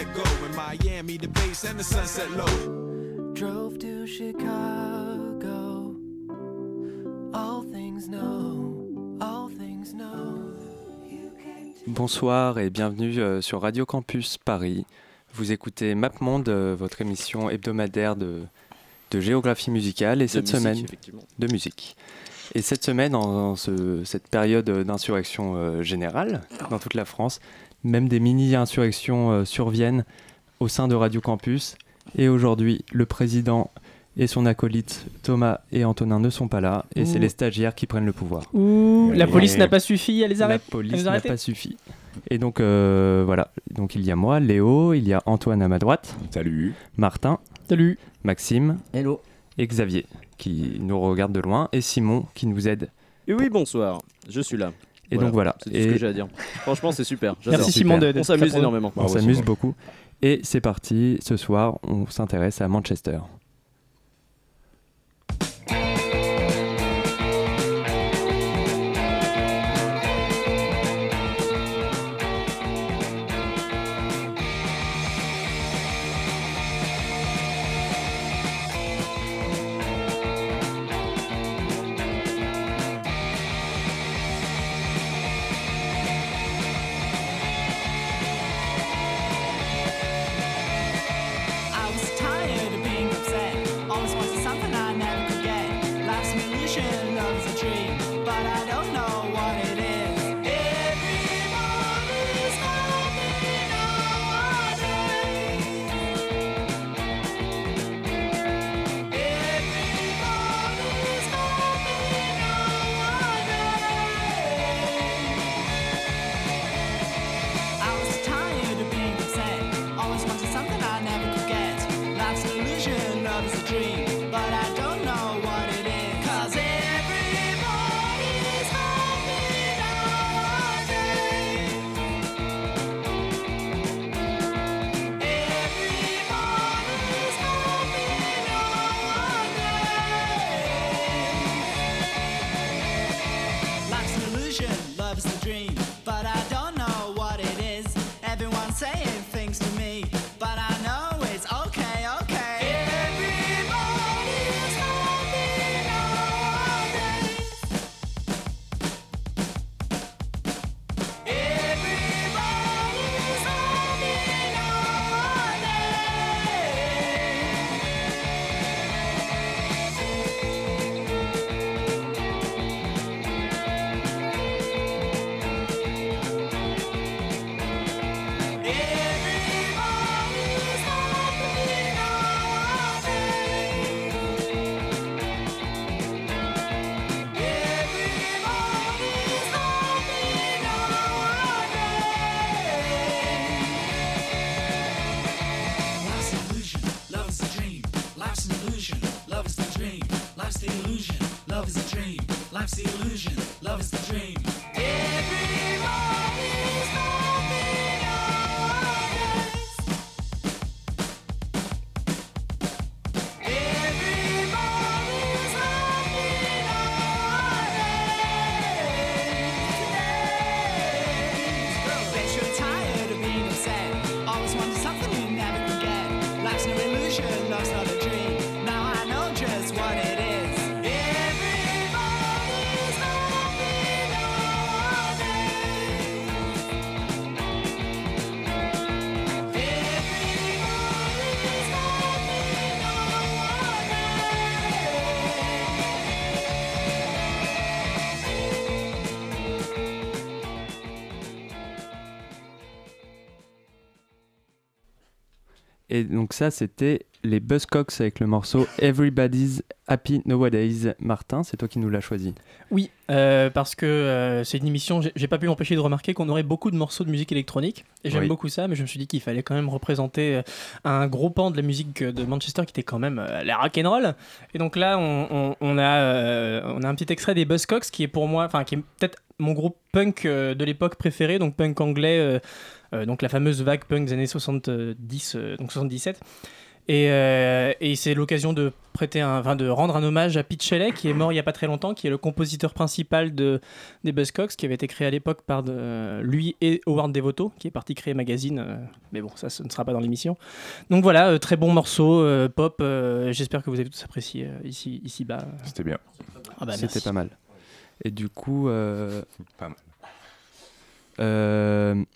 Let go. In Miami, the bass and the sunset low. Drove to Chicago. All things know, all things know. Bonsoir et bienvenue euh, sur Radio Campus Paris. Vous écoutez MapMonde, euh, votre émission hebdomadaire de, de géographie musicale et cette semaine de musique. Et cette semaine, en ce- cette période d'insurrection euh, générale dans toute la France, même des mini-insurrections euh, surviennent au sein de Radio Campus. Et aujourd'hui, le président et son acolyte Thomas et Antonin ne sont pas là, et c'est les stagiaires qui prennent le pouvoir. Ouh, la police n'a pas suffi à les La arrêter. police vous n'a pas suffi. Et donc euh, voilà, donc il y a moi, Léo, il y a Antoine à ma droite, Salut. Martin, Salut. Maxime Hello. et Xavier qui nous regarde de loin et Simon qui nous aide. Et oui, bonsoir. Je suis là. Et donc voilà. C'est tout Et ce que j'ai à dire. Franchement, c'est super. Merci Simon de- On d'être s'amuse énormément. on s'amuse beaucoup. Et c'est parti, ce soir on s'intéresse à Manchester. Et donc ça, c'était les Buzzcocks avec le morceau Everybody's Happy Nowadays. Martin, c'est toi qui nous l'as choisi. Oui, euh, parce que euh, c'est une émission, j'ai pas pu m'empêcher de remarquer qu'on aurait beaucoup de morceaux de musique électronique. Et j'aime beaucoup ça, mais je me suis dit qu'il fallait quand même représenter euh, un gros pan de la musique de Manchester qui était quand même la rock'n'roll. Et donc là, on, on, a, on a un petit extrait des Buzzcocks qui est pour moi, enfin qui est peut-être mon groupe punk de l'époque préféré, donc punk anglais, donc la fameuse vague punk des années 70, donc 77. Euh, et, c'est l'occasion de prêter un, enfin, de rendre un hommage à Pete Shelley, qui est mort il n'y a pas très longtemps, qui est le compositeur principal de, des Buzzcocks, qui avait été créé à l'époque par de, lui et Howard Devoto, qui est parti créer Magazine. Euh, mais bon, ça, ce ne sera pas dans l'émission. Donc voilà, euh, très bon morceu, pop. J'espère que vous avez tous apprécié ici, ici bas. C'était bien. Ah bah, C'était pas mal. Et du coup. Pas mal.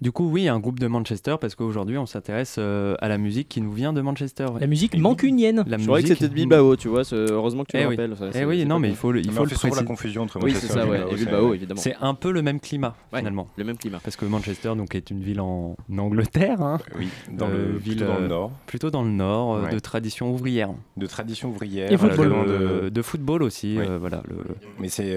Du coup, oui, un groupe de Manchester, parce qu'aujourd'hui, on s'intéresse euh, à la musique qui nous vient de Manchester. La musique mancunienne. La Je croyais que c'était de Bilbao, tu vois. Heureusement que tu eh me oui. rappelles. eh oui, non, mais il faut le, il faut le préciser. la confusion entre Manchester ça, et Bilbao, évidemment. C'est un peu le même climat, finalement. Le même climat. Parce que Manchester donc, est une ville en Angleterre. Hein. Oui, dans le, euh, ville, plutôt dans le nord. Plutôt dans le nord, de tradition ouvrière. De tradition ouvrière. Et football. De, football aussi. voilà, Mais c'est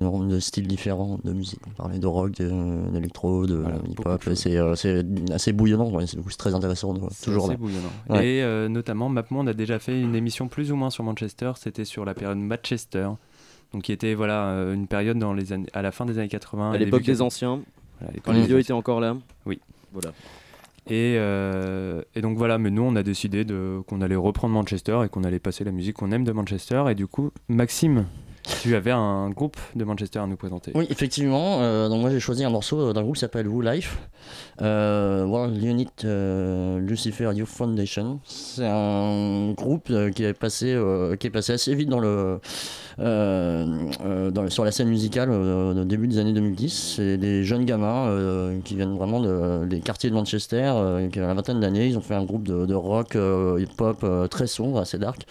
de styles différents de musique. On parlait de rock, d'électro, de, hip-hop. Euh, c'est assez bouillonnant, c'est très intéressant. toujours assez bouillonnant. Et euh, notamment, on a déjà fait une émission plus ou moins sur Manchester. C'était sur la période Manchester. Donc, qui était voilà, euh, une période dans les années, à la fin des années 80. À l'époque des anciens. quand les vieux étaient encore là. Oui. Voilà. Et, et, donc voilà, mais nous on a décidé qu'on allait reprendre Manchester et qu'on allait passer la musique qu'on aime de Manchester. Et du coup, Maxime, tu avais un groupe de Manchester à nous présenter. Oui, effectivement. Euh, donc moi j'ai choisi un morceau euh, d'un groupe qui s'appelle Who Life, euh, World Unit Lucifer Youth Foundation. C'est un groupe qui est passé, qui est passé assez vite dans le, dans, sur la scène musicale au début des années 2010. C'est des jeunes gamins qui viennent vraiment des quartiers de Manchester, qui ont la vingtaine d'années. Ils ont fait un groupe de, de rock hip-hop très sombre, assez dark.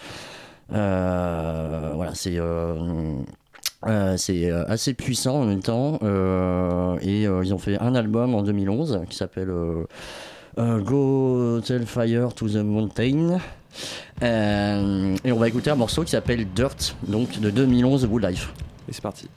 Euh, voilà, c'est. Euh, euh, c'est assez puissant en même temps. Et ils ont fait un album en 2011 qui s'appelle Go Tell Fire to the Mountain. Et on va écouter un morceau qui s'appelle Dirt donc de 2011 Wood Life et c'est parti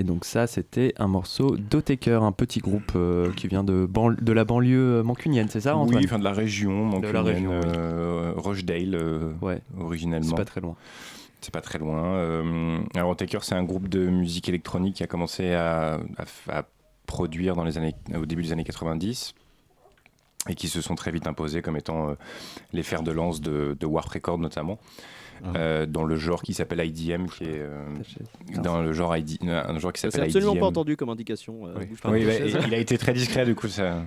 Et donc ça, c'était un morceau d'Otaker, un petit groupe euh, qui vient de, de la banlieue mancunienne, c'est ça Antoine? Oui, enfin de la région mancunienne, de la région, euh, Rochdale, euh, ouais. originellement. C'est pas très loin. C'est pas très loin. alors Otaker, c'est un groupe de musique électronique qui a commencé à, à, à produire dans les années, au début des années 90 et qui se sont très vite imposés comme étant les fers de lance de, de Warp Records notamment. Ah. Euh, dans le genre qui s'appelle IDM, qui est euh, dans le genre ID, un genre qui s'appelle IDM. Absolument pas entendu comme indication. Euh, oui, bah, il a été très discret, du coup ça,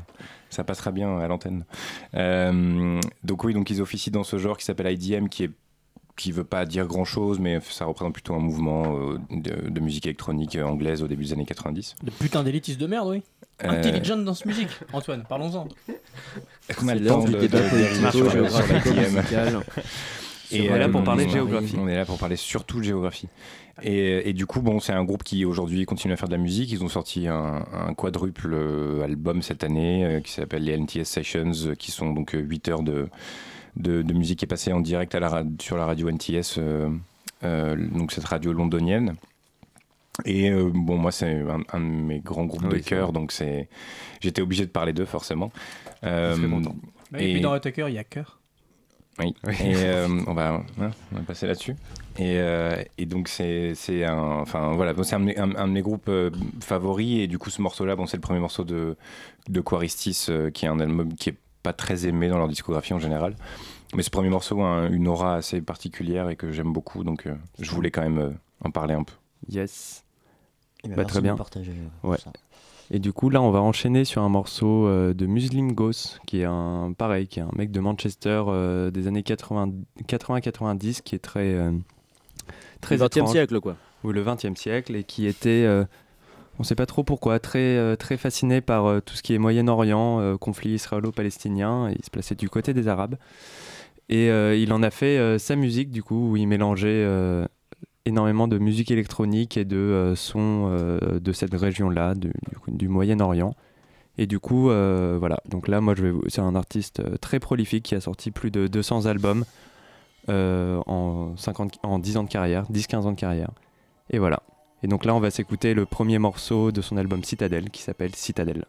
ça passera bien à l'antenne. donc oui, donc ils officient dans ce genre qui s'appelle IDM, qui est qui veut pas dire grand chose, mais ça représente plutôt un mouvement de, de, musique électronique anglaise au début des années 90. De putain d'élitistes de merde, oui. Intelligent dans ce musique, Antoine, parlons-en. Est-ce qu'on a le temps de, et on est là pour parler de géographie. On est là pour parler surtout de géographie. Et, et du coup, bon, c'est un groupe qui aujourd'hui continue à faire de la musique. Ils ont sorti un, un quadruple euh, album cette année euh, qui s'appelle les NTS Sessions, euh, qui sont donc 8 heures de, de, de, musique qui est passée en direct à la, sur la radio NTS, euh, donc cette radio londonienne. Et euh, bon, moi, c'est un, un, de mes grands groupes oui, de cœur, donc c'est, j'étais obligé de parler d'eux forcément. Euh, et, et puis dans Tucker, il y a cœur. Oui, et euh, on, va, hein, on, va, passer là-dessus. Et, euh, et, donc, c'est un, enfin, voilà, bon, un, un, un, de mes groupes euh, favoris. Et du coup, ce morceau-là, bon, c'est le premier morceau de, de Quaristis, qui est un album qui est pas très aimé dans leur discographie en général. Mais ce premier morceau a une aura assez particulière et que j'aime beaucoup. Donc, je voulais quand même en parler un peu. Yes. Ben, bah, très bien. Partager, ouais. Ça. Et du coup, là, on va enchaîner sur un morceau euh, de Muslim Ghost, qui est un pareil, qui est un mec de Manchester euh, des années 80-90, qui est très euh, très le 20e siècle, quoi. Ou le 20e siècle, et qui était, on ne sait pas trop pourquoi, très très fasciné par tout ce qui est Moyen-Orient, conflit israélo-palestinien. Il se plaçait du côté des Arabes, et il en a fait sa musique, du coup, où il mélangeait énormément de musique électronique et de euh, sons euh, de cette région-là, du, Moyen-Orient. Et du coup, euh, voilà. Donc là, moi, je vais. C'est un artiste très prolifique qui a sorti plus de 200 albums en, 50, en 10 ans de carrière, 10-15 ans de carrière. Et voilà. Et donc là, on va s'écouter le premier morceau de son album Citadel qui s'appelle Citadel.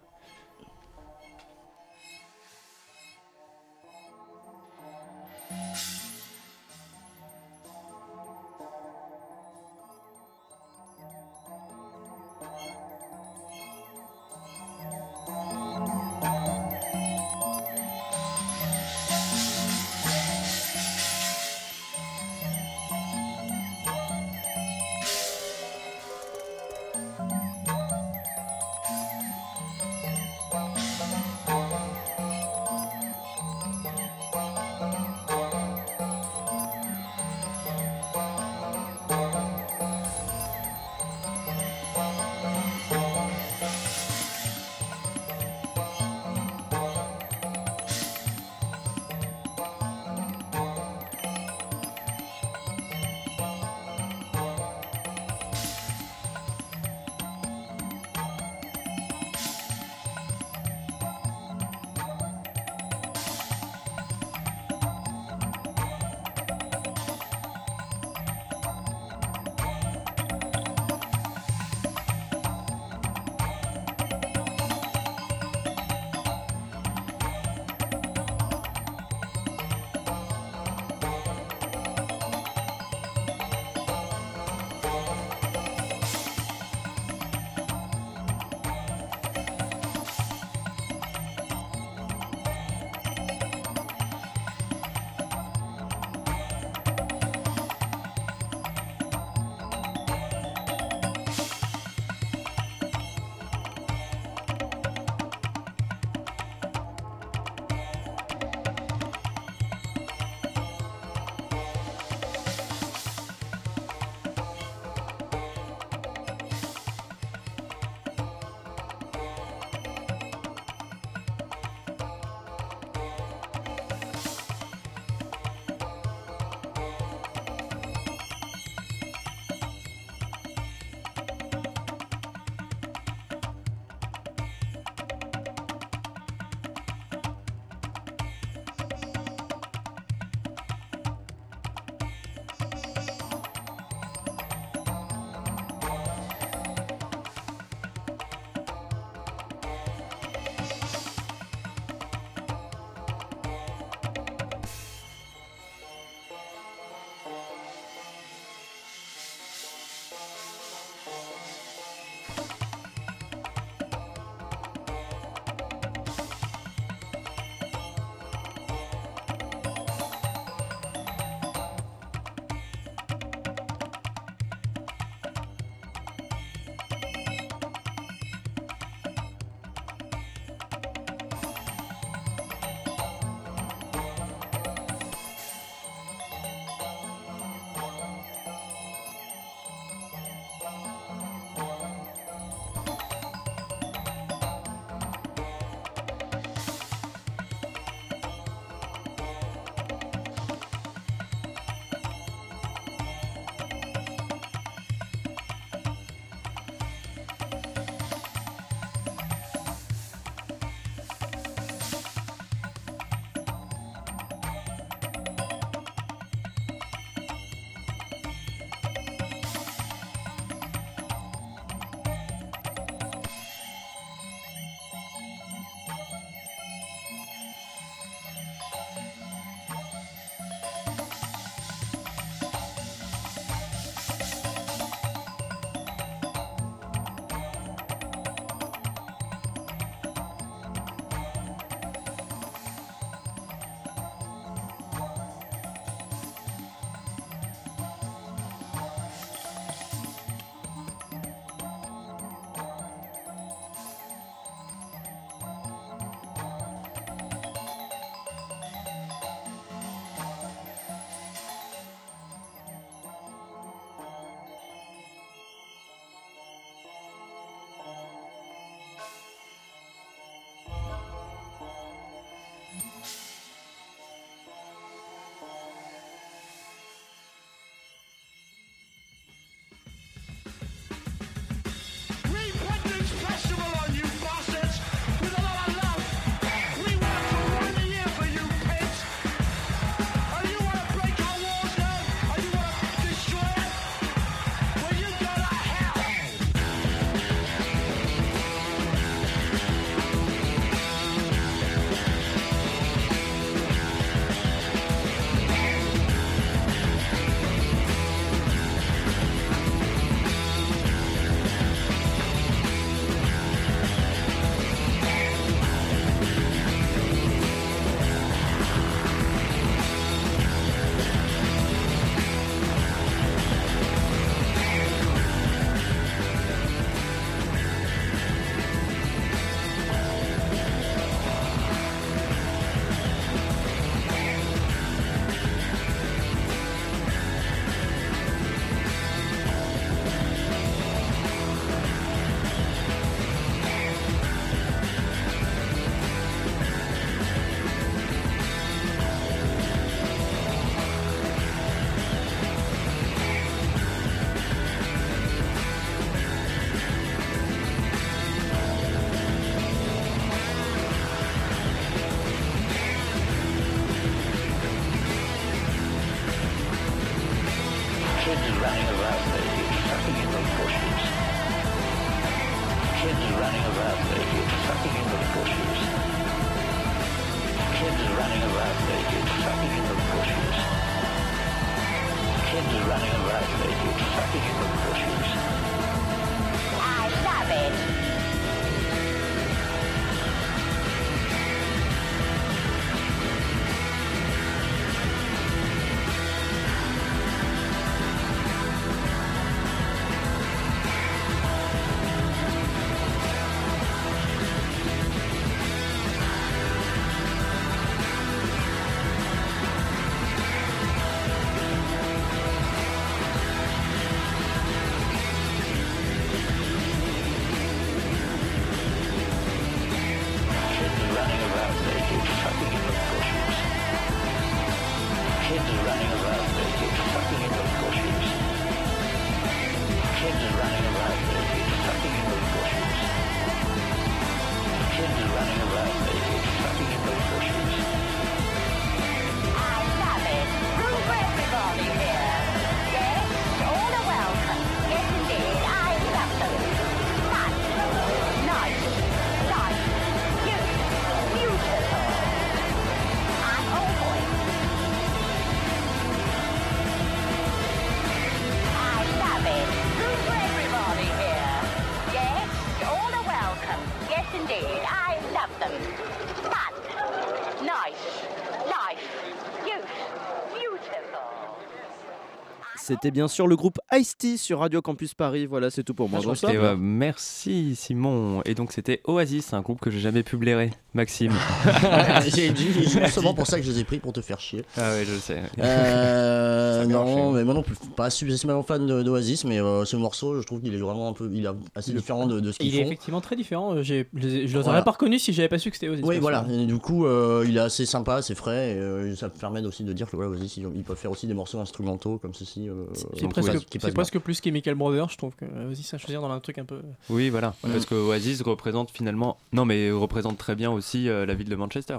C'était bien sûr le groupe Ice-T sur Radio Campus Paris. Voilà, c'est tout pour moi. Et, euh, merci Simon. Et donc c'était Oasis, un groupe que j'ai jamais pu blairer. Maxime. J'ai dit, c'est justement pour ça que je les ai pris pour te faire chier. Ah ouais, je sais. Euh, non, mais moi non plus, pas spécialement fan d'Oasis, mais euh, ce morceau, je trouve qu'il est vraiment un peu, il est assez différent de, de ce qu'ils Il est font. effectivement très différent. Je les Voilà. pas reconnu si j'avais pas su que c'était Oasis. Oui, voilà. Et du coup, euh, il est assez sympa, c'est frais. Et, euh, ça permet aussi de dire que voilà, Oasis, ils, ils peuvent faire aussi des morceaux instrumentaux comme ceci. Euh, C'est donc, presque, ouais, presque plus qu'Emical Brothers, je trouve que euh, Oasis à choisir dans un truc un peu. Oui, voilà. Ouais. Parce que Oasis représente finalement. Non, mais représente très bien aussi euh, la ville de Manchester.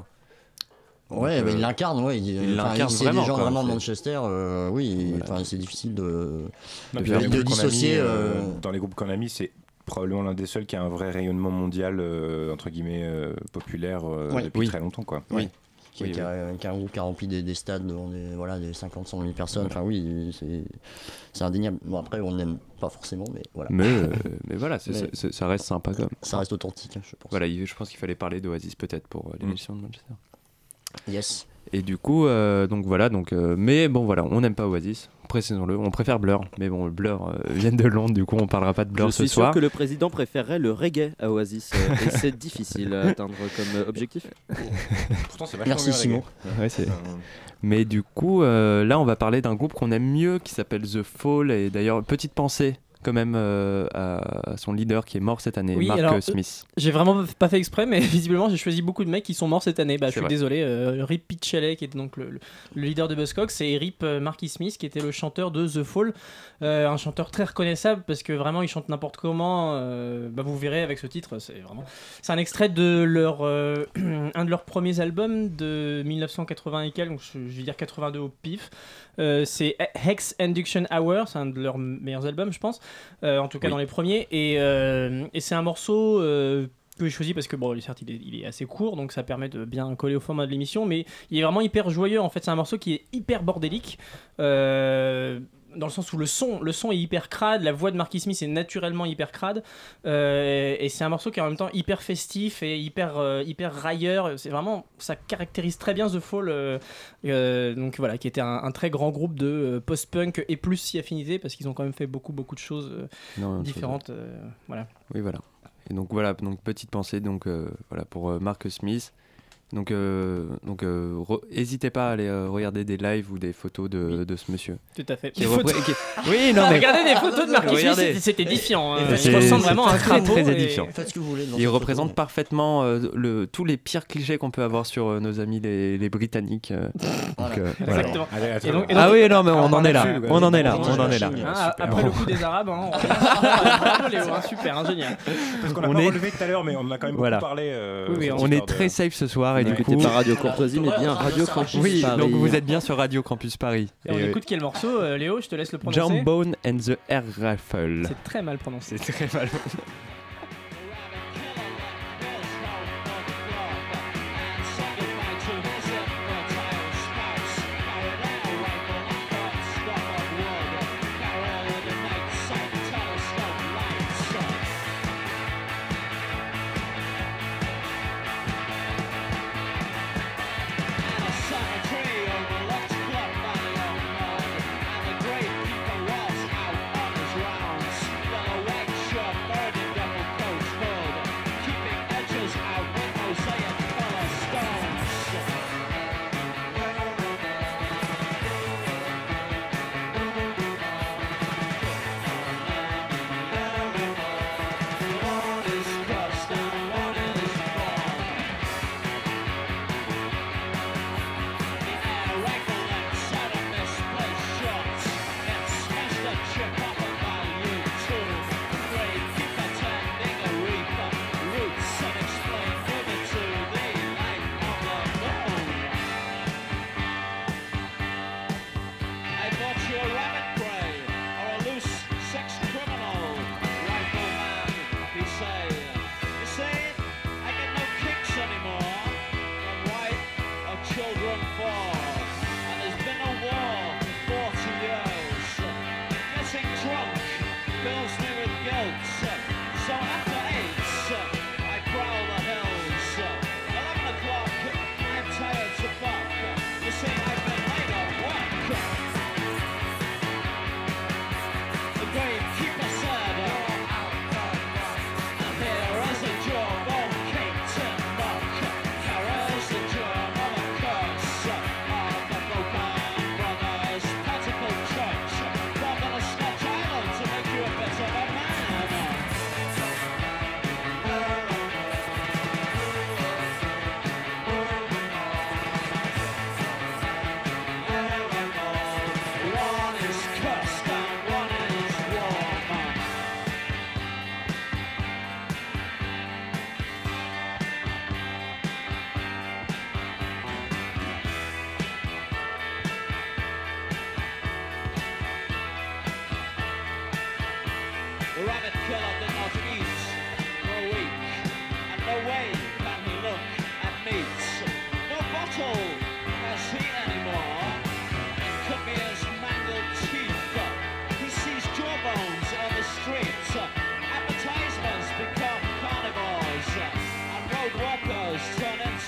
Ouais, Donc, bah, euh, il l'incarne, ouais. Il, il l'incarne c'est vraiment, des gens vraiment de Manchester, euh, oui. Enfin, c'est difficile de, Non, de, dissocier. mis, euh, euh, dans les groupes qu'on a mis, c'est probablement l'un des seuls qui a un vrai rayonnement mondial, euh, entre guillemets, euh, populaire euh, depuis Oui. très longtemps. Quoi. Oui. Qui, Oui, qui a, qui a un groupe qui a rempli des, des stades devant des, voilà, des 50, 100 000 personnes. Enfin, oui, c'est- indéniable. Bon, après, on n'aime pas forcément, mais voilà. Mais, euh, mais voilà, Mais ça reste sympa quand même. Ça reste authentique, hein, je pense. Voilà, il- je pense qu'il fallait parler d'Oasis peut-être pour euh, l'émission de Manchester. Yes. Et du coup, euh, donc voilà, donc, euh, mais bon voilà, on n'aime pas Oasis, précisons-le, on préfère Blur, mais bon, Blur euh, viennent de Londres, du coup on parlera pas de Blur Je ce suis sûr soir. que le président préférerait le reggae à Oasis euh, et c'est difficile à atteindre comme objectif. Pourtant, c'est Merci, Simon. Ouais, c'est- Mais du coup, euh, là, on va parler d'un groupe qu'on aime mieux qui s'appelle The Fall. Et d'ailleurs, petite pensée quand même euh, à son leader qui est mort cette année, Oui, Mark alors, euh, euh, Smith. J'ai vraiment pas fait exprès, mais visiblement j'ai choisi beaucoup de mecs qui sont morts cette année. Bah, je suis vrai. désolé. euh, Rip Pitchelley, qui était donc le, le- le leader de Buzzcocks, et Rip Marky Smith, qui était le chanteur de The Fall. Euh, un chanteur très reconnaissable parce que vraiment il chante n'importe comment. bah, vous verrez avec ce titre, c'est vraiment. C'est un extrait de leur, un de leurs premiers albums de 1980 et quelques, donc je, je vais dire 82 au pif. C'est Hex Induction Hour, c'est un de leurs meilleurs albums, je pense. Euh, en tout cas Oui. dans les premiers. Et, euh, et c'est un morceau euh, que j'ai choisi parce que, bon, certes, il est, il est assez court, donc ça permet de bien coller au format de l'émission, mais il est vraiment hyper joyeux. En fait, c'est un morceau qui est hyper bordélique. euh, dans le sens où le son, le son est hyper crade, la voix de Marky Smith est naturellement hyper crade, euh, et c'est un morceau qui est en même temps hyper festif et hyper, euh, hyper railleur. C'est vraiment, ça caractérise très bien The Fall, euh, donc voilà, qui était un, un très grand groupe de post-punk et plus si affinité parce qu'ils ont quand même fait beaucoup beaucoup de choses Non, différentes. voilà. Oui, voilà. Et donc voilà, donc petite pensée donc voilà pour Mark Smith. Donc euh, donc euh, re- n'hésitez pas à aller euh, regarder des lives ou des photos de, de ce monsieur. Tout à fait. Qui Des repré- photos. qui- Oui, non mais Regardez des photos de c'était- c'était édifiant. hein. Et Il c'est- ressemble c'est vraiment à un très, très et- édifiant. Faites ce que vous voulez. Il représente photo. parfaitement euh, le, tous les pires clichés qu'on peut avoir sur euh, nos amis les, les Britanniques. euh, donc, euh, voilà. Exactement. Allez, attends. Et donc- et Ah oui, non, mais on en est là. On en est là. on en est là. Hein, après le coup des Arabes, hein, on hein, super, hein, génial. Parce qu'on l'a On pas est- relevé tout à l'heure, mais on en a quand même beaucoup parlé. euh, On est très safe ce soir et du coup. pas Radio Courtoisie, mais bien Radio Campus Oui, Paris. donc vous êtes bien sur Radio Campus Paris. Et on euh, écoute quel morceau, euh, Léo Je te laisse le prononcer. Jambone and the Air Rifle. C'est très mal prononcé. C'est très mal.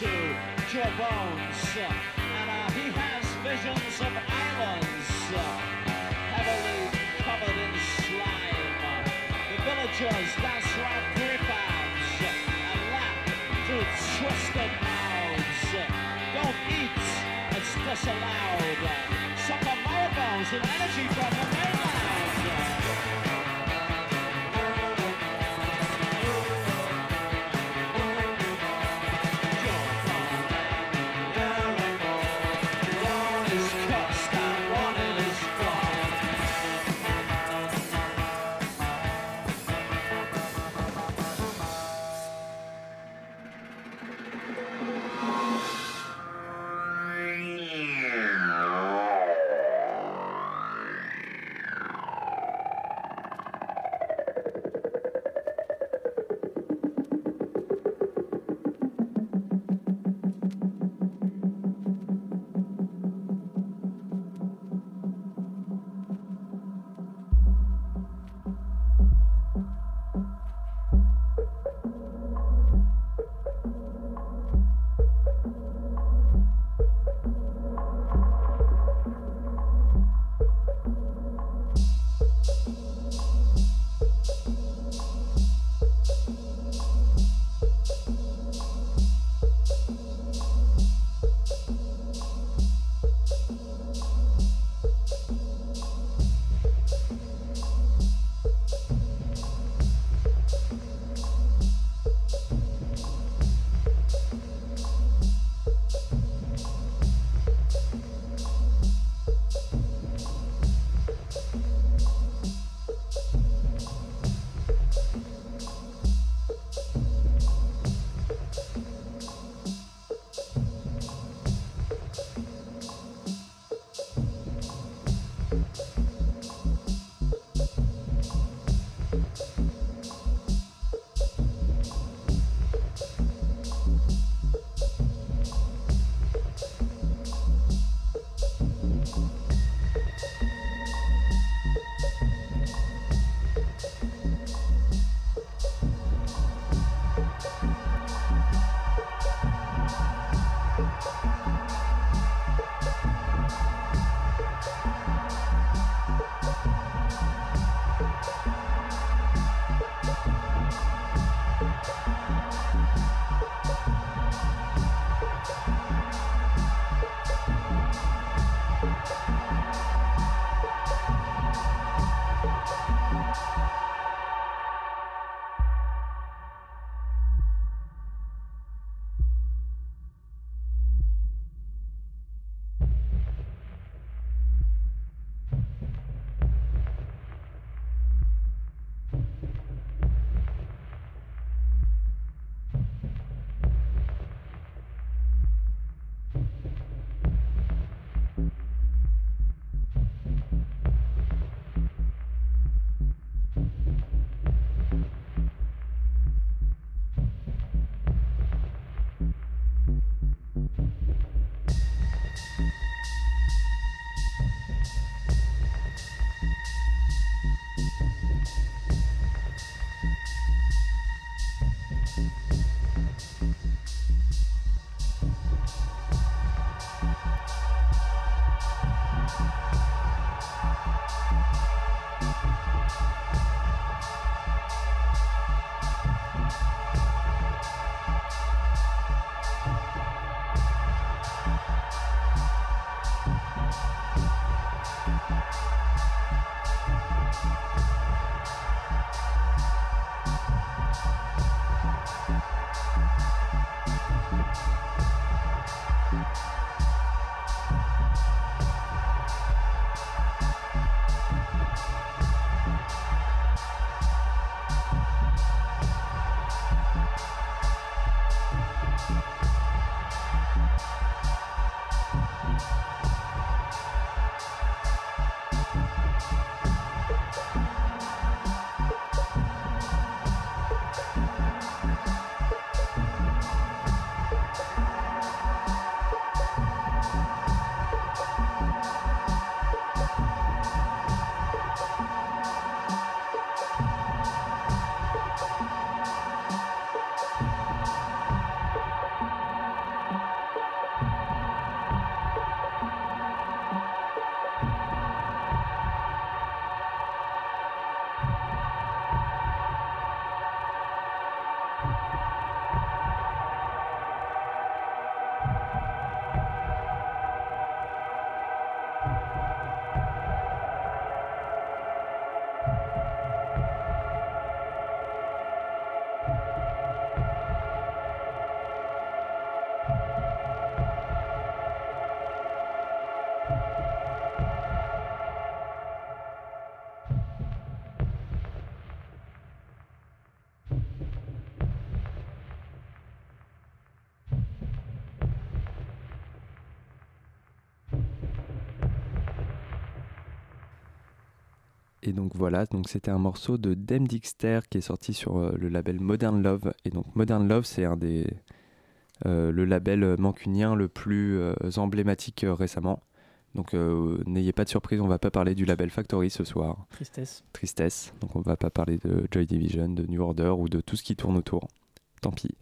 into jawbones. Uh, and uh, he has visions of islands uh, heavily covered in slime. The villagers dance round prefabs uh, and laugh through twisted mouths. Don't eat, it's disallowed. Sucker moribunds and energy from the mainland. Et donc voilà, donc c'était un morceau de Dem Dixter qui est sorti sur euh, le label Modern Love. Et donc Modern Love, c'est un des euh, le label mancunien le plus euh, emblématique euh, récemment. Donc euh, n'ayez pas de surprise, on va pas parler du label Factory ce soir. Tristesse. Tristesse. Donc on va pas parler de Joy Division, de New Order ou de tout ce qui tourne autour. Tant pis.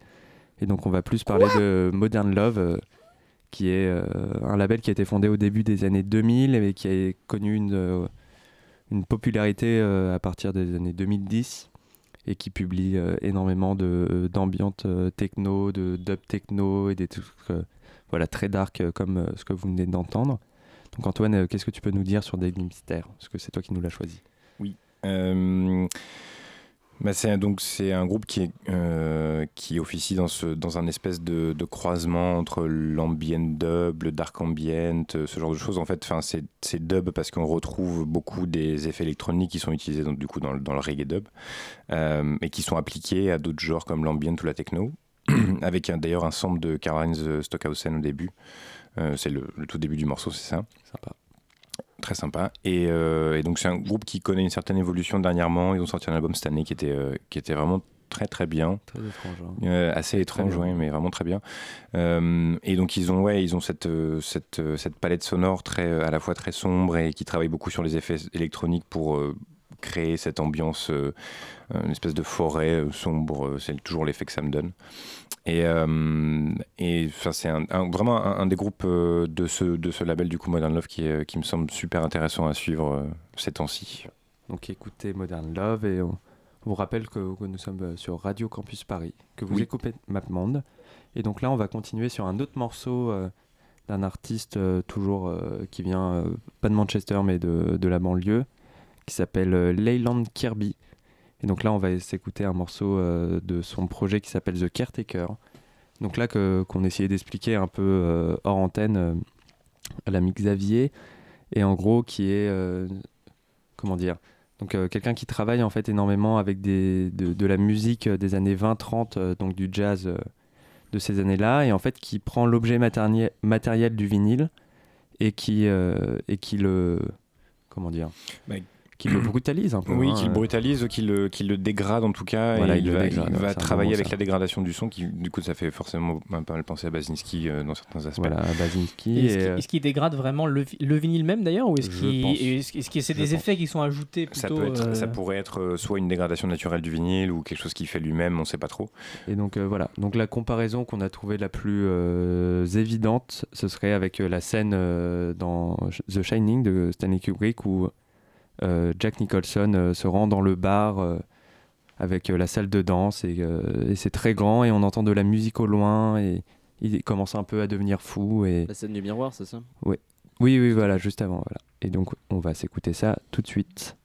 Et donc on va plus parler de Modern Love, euh, qui est euh, un label qui a été fondé au début des années 2000 et qui a connu une, euh, une popularité euh, à partir des années 2010 et qui publie euh, énormément euh, techno, de dub techno et des trucs voilà très dark comme ce que vous venez d'entendre. Donc Antoine, qu'est-ce que tu peux nous dire sur Daily Myster Parce que c'est toi qui nous l'as choisi. Oui. C'est donc c'est un groupe qui euh, officie dans un espèce de, croisement entre l'ambient dub, le dark ambient, euh, ce genre de choses. En fait, c'est dub parce qu'on retrouve beaucoup des effets électroniques qui sont utilisés dans le, reggae dub euh, et qui sont appliqués à d'autres genres comme l'ambient ou la techno. avec d'ailleurs un sample de Caroline Stockhausen au début. C'est le, le tout début du morceau, c'est ça Sympa. Très sympa. Et, euh, et donc c'est un groupe qui connaît une certaine évolution dernièrement. Ils ont sorti un album cette année qui était, euh, qui était vraiment très très bien. Très étrange. hein. Euh, assez étrange, ouais, mais vraiment très bien. Euh, et donc ils ont, ouais, ils ont cette, cette, cette palette sonore très, à la fois très sombre et qui travaille beaucoup sur les effets électroniques pour créer cette ambiance, euh, une espèce de forêt euh, sombre. euh, C'est toujours l'effet que ça me donne. Et, et c'est un, un- vraiment un, un des groupes de, ce, de ce label du coup Modern Love qui, est- qui me semble super intéressant à suivre ces temps-ci. Donc écoutez Modern Love et on vous rappelle que, que nous sommes sur Radio Campus Paris, que vous Oui. écoutez MapMonde. Et donc là on va continuer sur un autre morceau euh, d'un artiste euh, toujours euh, qui vient pas de Manchester mais de, de la banlieue, qui s'appelle euh, Leyland Kirby. Et donc là on va s'écouter un morceau euh, de son projet qui s'appelle The Caretaker. Donc là qu'on essayait d'expliquer un peu euh, hors antenne euh, à l'ami Xavier, et en gros qui est... comment dire donc quelqu'un qui travaille en fait énormément avec des, de, la musique des années 20-30, euh, donc du jazz de ces années-là, et en fait qui prend l'objet matériel du vinyle et qui, et qui le... Comment dire Qui le brutalise un peu. Oui, hein, qu'il euh. brutalise, qu'il le, qu'il le dégrade en tout cas. Voilà, et il il, le va, dégrade, il ouais, va c'est un travailler avec ça. la dégradation du son, qui du coup ça fait forcément un peu penser à Basinski euh, dans certains aspects. Voilà, Basinski. Est-ce euh, est-ce qu'il dégrade vraiment le, le vinyle même d'ailleurs ou est-ce que c'est Je des pense. effets qui sont ajoutés Ça, plutôt peut être, ça pourrait être soit une dégradation naturelle du vinyle ou quelque chose qu'il fait lui-même, on sait pas trop. Et donc euh, voilà, donc la comparaison qu'on a trouvée la plus euh, évidente, ce serait avec euh, la scène euh, dans The Shining de Stanley Kubrick où Jack Nicholson euh, se rend dans le bar euh, avec euh, la salle de danse et, euh, et c'est très grand et on entend de la musique au loin et il commence un peu à devenir fou et La scène du miroir, c'est ça? Oui oui oui voilà juste avant voilà. Et donc on va s'écouter ça tout de suite.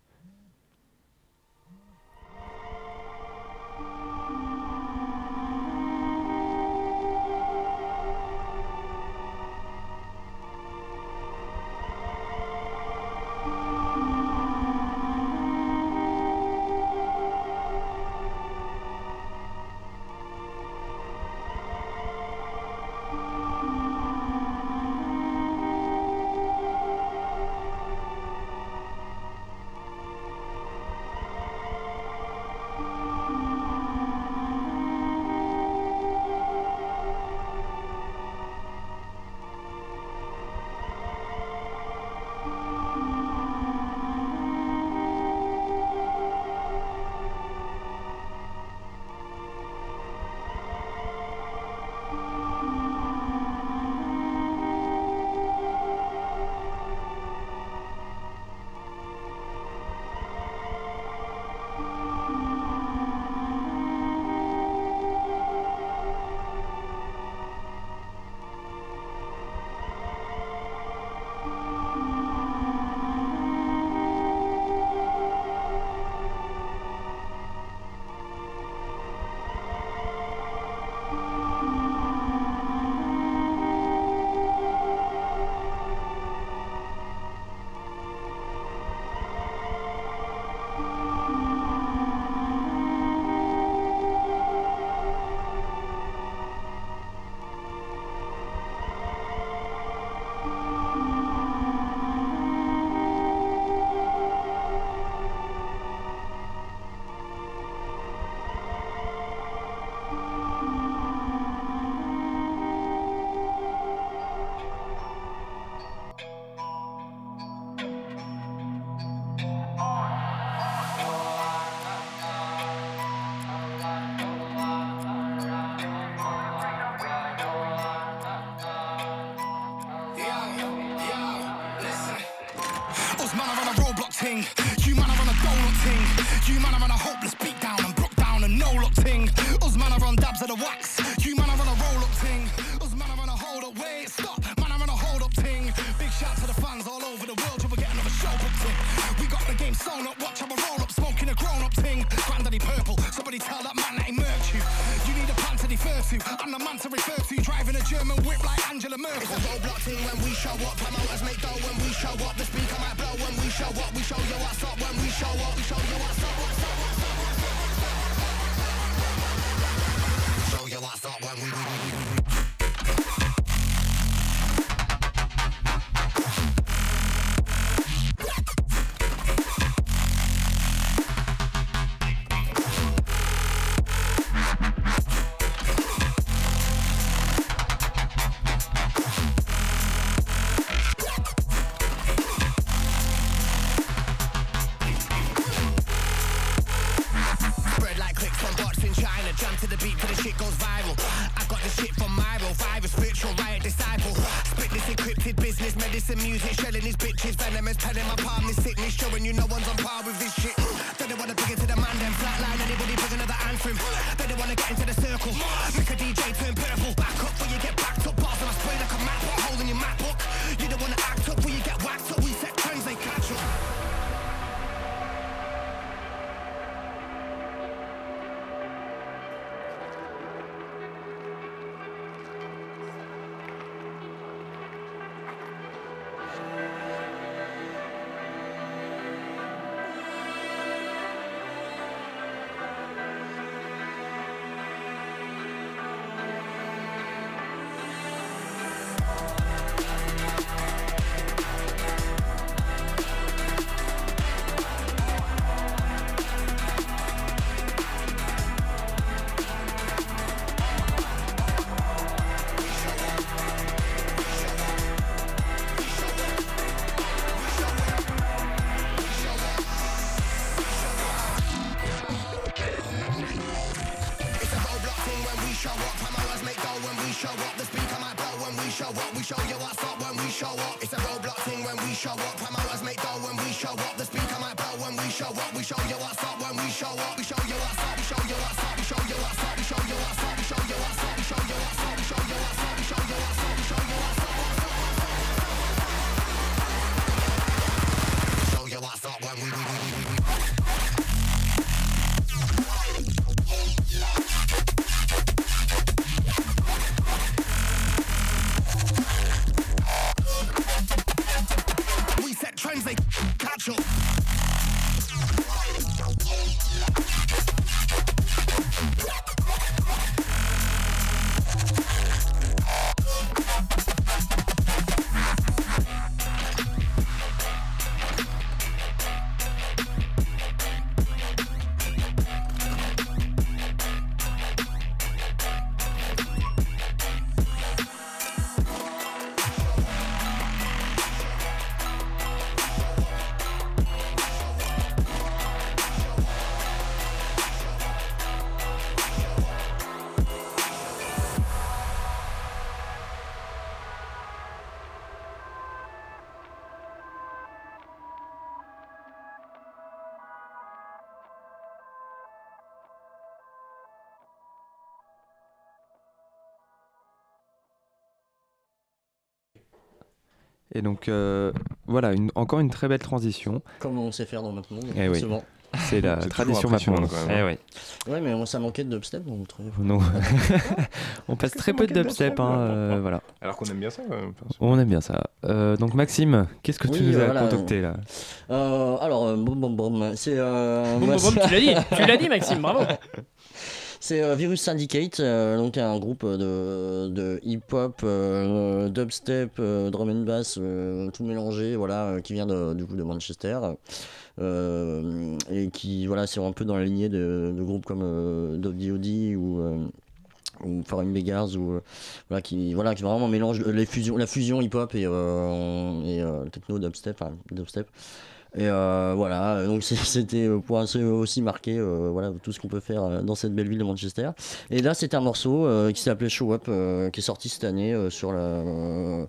show you what's up, show you what's up. Et donc, euh, voilà, encore une très belle transition. Comme on sait faire dans notre monde, eh C'est la tradition maintenant. Eh oui. Ouais, mais on, ça manquait de dubstep. Non. on passe très peu de dubstep, hein, euh, voilà. Alors qu'on aime bien ça. Euh, on aime bien ça. donc Maxime, qu'est-ce que tu nous as voilà. concocté là? Alors, bon, bon, bon, c'est. tu l'as dit, tu l'as dit, Maxime, bravo. C'est euh, Virus Syndicate, euh, donc un groupe de, hip-hop, euh, dubstep, drum and bass, tout mélangé, voilà, qui vient de, du coup de Manchester. et qui, voilà, c'est un peu dans la lignée de, groupes comme Dove D.O.D. ou ou Foreign Beggars ou voilà qui voilà qui vraiment mélange les la fusion hip hop et, techno dubstep. Et euh, voilà, donc c'est- c'était euh, pour ainsi aussi marquer euh, voilà, tout ce qu'on peut faire euh, dans cette belle ville de Manchester. Et là, c'est un morceau euh, qui s'appelait Show Up, euh, qui est sorti cette année euh, sur la, euh,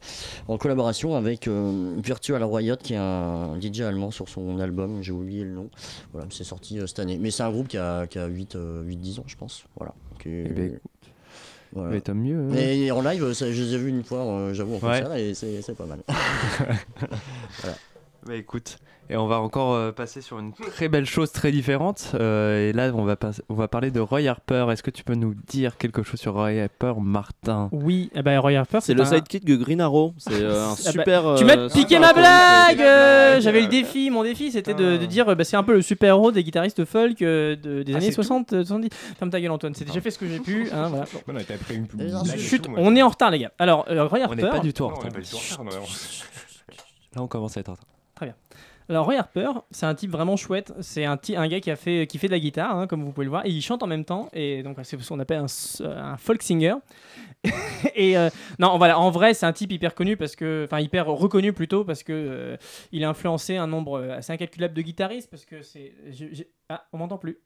en collaboration avec euh, Virtual Riot, qui est un DJ allemand sur son album, j'ai oublié le nom. Voilà, c'est sorti euh, cette année. Mais c'est un groupe qui a, qui a 8, 8-10 ans, je pense. Voilà. Est- Eh ben, voilà. Mais tant mieux. hein. Et en live, ça, je les ai vus une fois, euh, j'avoue, en Ouais. concert, et c'est c'est pas mal. voilà. Bah écoute, et on va encore euh, passer sur une très belle chose très différente. euh, et là, on va, pas- on va parler de Roy Harper. Est-ce que tu peux nous dire quelque chose sur Roy Harper, Martin? Oui, eh ben, Roy Harper, C'est le un- sidekick de Green Arrow. C'est euh, un Ah bah, super. tu euh, m'as piqué super ma blague J'avais le défi, mon défi c'était de, de dire bah, c'est un peu le super-héros des guitaristes folk euh, de- des Ah, années c'est 60, euh, 70. Ferme ta gueule Antoine, c'est déjà fait ce que j'ai pu. hein, voilà. Bon. On une Chut, est en retard les gars. Alors, euh, Roy On Harper. n'est pas du tout en Non, on retard. n'est pas du tout en retard, Là, on commence à être en retard. Alors Roy Harper, c'est un type vraiment chouette. C'est un, un gars qui a fait qui fait de la guitare, hein, comme vous pouvez le voir, et il chante en même temps. Et donc c'est ce qu'on appelle un, un folk singer. et euh, non, voilà, en vrai, c'est un type hyper connu parce que, enfin hyper reconnu plutôt parce que euh, il a influencé un nombre euh, assez incalculable de guitaristes parce que c'est. Ah, on m'entend plus.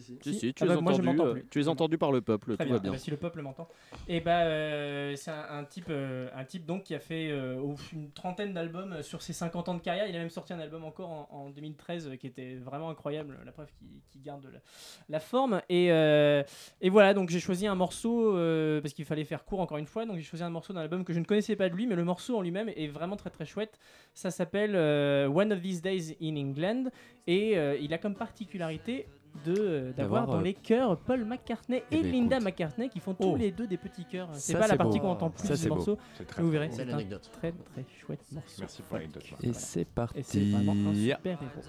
Si, si, tu, Ah es bah, moi, entendu, euh, plus. tu es entendu par le peuple, Très tout bien. va bien. Eh ben, si le peuple m'entend. Et bah, euh, c'est un, un type, euh, un type donc qui a fait euh, une trentaine d'albums sur ses 50 ans de carrière. Il a même sorti un album encore en, en 2013 euh, qui était vraiment incroyable. La preuve qui, qui garde la, la forme. Et, euh, et voilà, donc j'ai choisi un morceau euh, parce qu'il fallait faire court encore une fois. Donc j'ai choisi un morceau d'un album que je ne connaissais pas de lui, mais le morceau en lui-même est vraiment très très chouette. Ça s'appelle euh, One of These Days in England et euh, il a comme particularité de euh, d'avoir dans euh, les chœurs Paul McCartney et eh ben, Linda écoute. McCartney qui font Oh. tous les deux des petits chœurs. C'est pas la partie qu'on entend plus du morceau. Vous verrez, c'est un anecdote. très très chouette morceau. Merci pour l'anecdote. Et Voilà. c'est parti. Et c'est vraiment un super héros.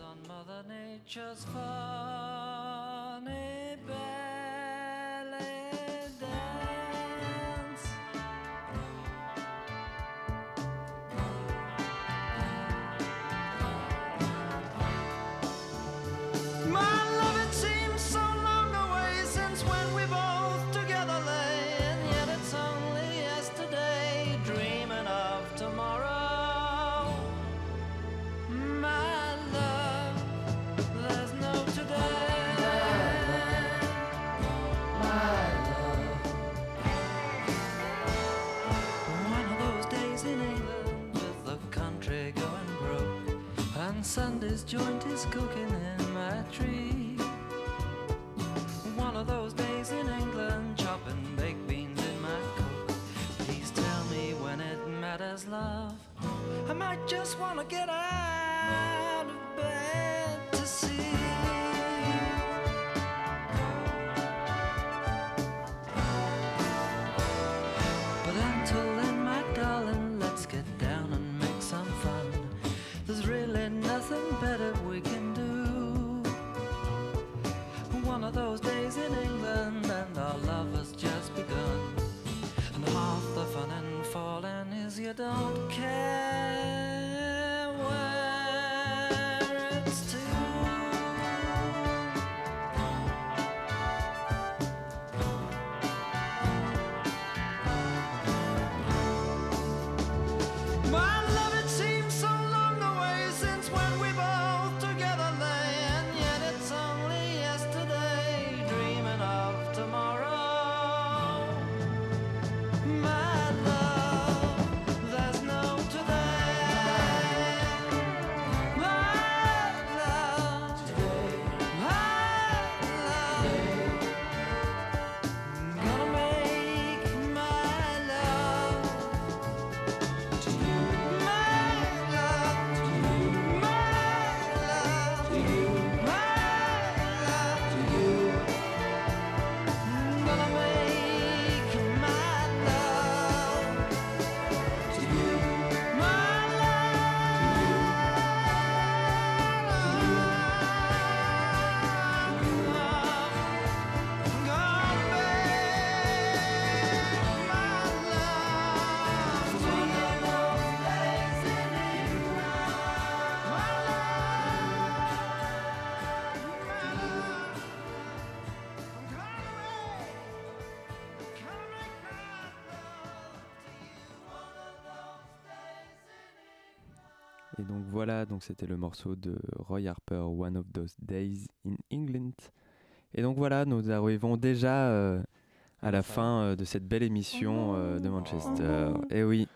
Sunday's joint is cooking in my tree. One of those days in England, chopping baked beans in my coke. Please tell me when it matters, love. I might just want to get out of bed those days in England, and our love has just begun. And half the fun and falling is you don't care voilà, donc c'était le morceau de Roy Harper, One of Those Days in England. Et donc voilà, nous arrivons déjà euh, à la fin euh, de cette belle émission euh, de Manchester. Et oui.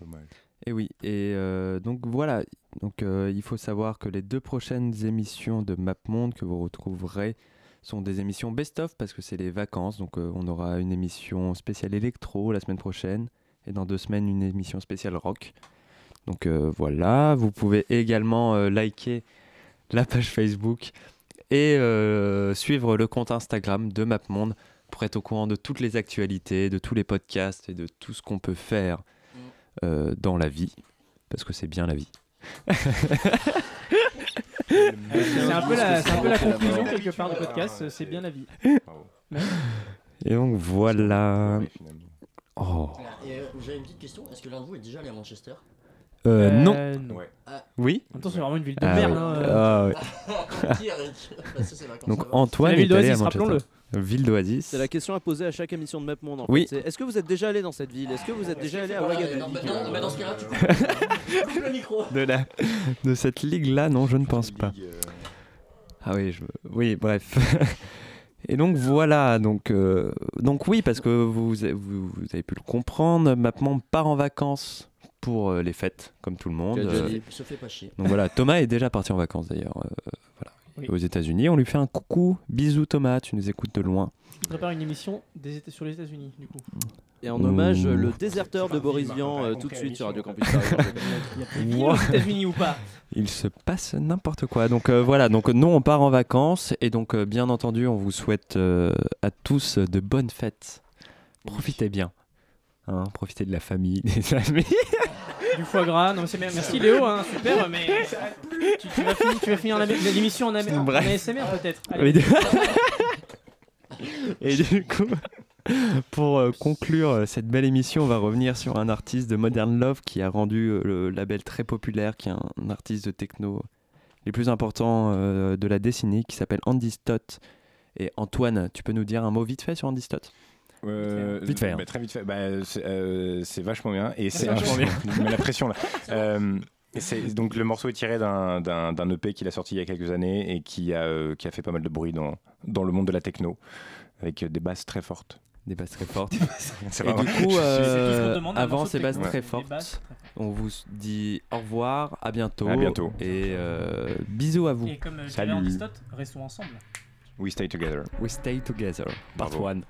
Dommage. Et oui. Et euh, donc voilà, donc euh, il faut savoir que les deux prochaines émissions de MapMonde que vous retrouverez sont des émissions best-of parce que c'est les vacances. Donc euh, on aura une émission spéciale électro la semaine prochaine et dans deux semaines une émission spéciale rock. Donc euh, voilà, vous pouvez également euh, liker la page Facebook et euh, suivre le compte Instagram de MapMonde pour être au courant de toutes les actualités, de tous les podcasts et de tout ce qu'on peut faire euh, dans la vie. Parce que c'est bien la vie. C'est un peu la, c'est un peu la conclusion quelque part du podcast, c'est bien la vie. Et donc voilà. Oh. Et euh, j'avais une petite question. Est-ce que l'un de vous est déjà allé à Manchester? Euh, non. Euh, non. Ouais. Ah. Oui. En même temps, c'est vraiment une ville de Ah merde. hein, euh. Ah ouais. Qui, Eric Bah, Donc. Antoine La ville est allé à d'Oasis, Manchester. rappelons-le. Ville d'Oasis. C'est la question à poser à chaque émission de MapMonde. En Oui. Est-ce que vous êtes déjà allé dans cette ville? Est-ce que vous êtes déjà allé à Voilà, Ouagadougou? non, non, mais dans ce cas-là, tu peux coupe le micro. de, la, de cette ligue-là, non, je ne pense pas. Ah oui, je, oui, bref. Et donc voilà, donc, euh, donc oui, parce que vous, vous, vous avez pu le comprendre, MapMonde part en vacances pour euh, les fêtes, comme tout le monde. Euh, se fait pas chier. donc voilà, Thomas est déjà parti en vacances d'ailleurs. euh, voilà. Oui. Aux États-Unis, on lui fait un coucou, bisous Thomas, tu nous écoutes de loin. Il prépare une émission des Éta- sur les États-Unis, du coup. Et en hommage, le déserteur de Boris Vian, euh, tout de suite sur Radio Campus Paris. Aux États-Unis ou pas? Il se passe n'importe quoi. Donc euh, voilà, donc nous on part en vacances et donc euh, bien entendu on vous souhaite euh, à tous de bonnes fêtes. Profitez bien. Hein, profitez de la famille, des amis. Du foie gras, non, c'est bien. Merci Léo, hein, super, mais tu, tu vas finir, tu vas finir la- l'émission en, AM en. ASMR peut-être. Allez. Et du coup, pour euh, conclure euh, cette belle émission, on va revenir sur un artiste de Modern Love qui a rendu euh, le label très populaire, qui est un artiste de techno les plus importants de la décennie, qui s'appelle Andy Stott. Et Antoine, tu peux nous dire un mot vite fait sur Andy Stott? Euh, Vite fait, hein. bah, très vite fait. Bah, c'est euh, c'est vachement bien. Et C'est vachement bien. Je mets la pression là. Euh, donc le morceau est tiré d'un- EP qu'il a sorti il y a quelques années et qui a, euh, qui a fait pas mal de bruit dans, dans le monde de la techno, avec euh, des basses très fortes. Des basses très fortes. C'est Et vraiment- du coup, euh, avant ces basses très fortes, basses on vous dit au revoir, à bientôt. À bientôt. Et euh, bisous à vous. Et comme euh, Salut. Restons ensemble. We stay together. We stay together. Part Bravo. 1.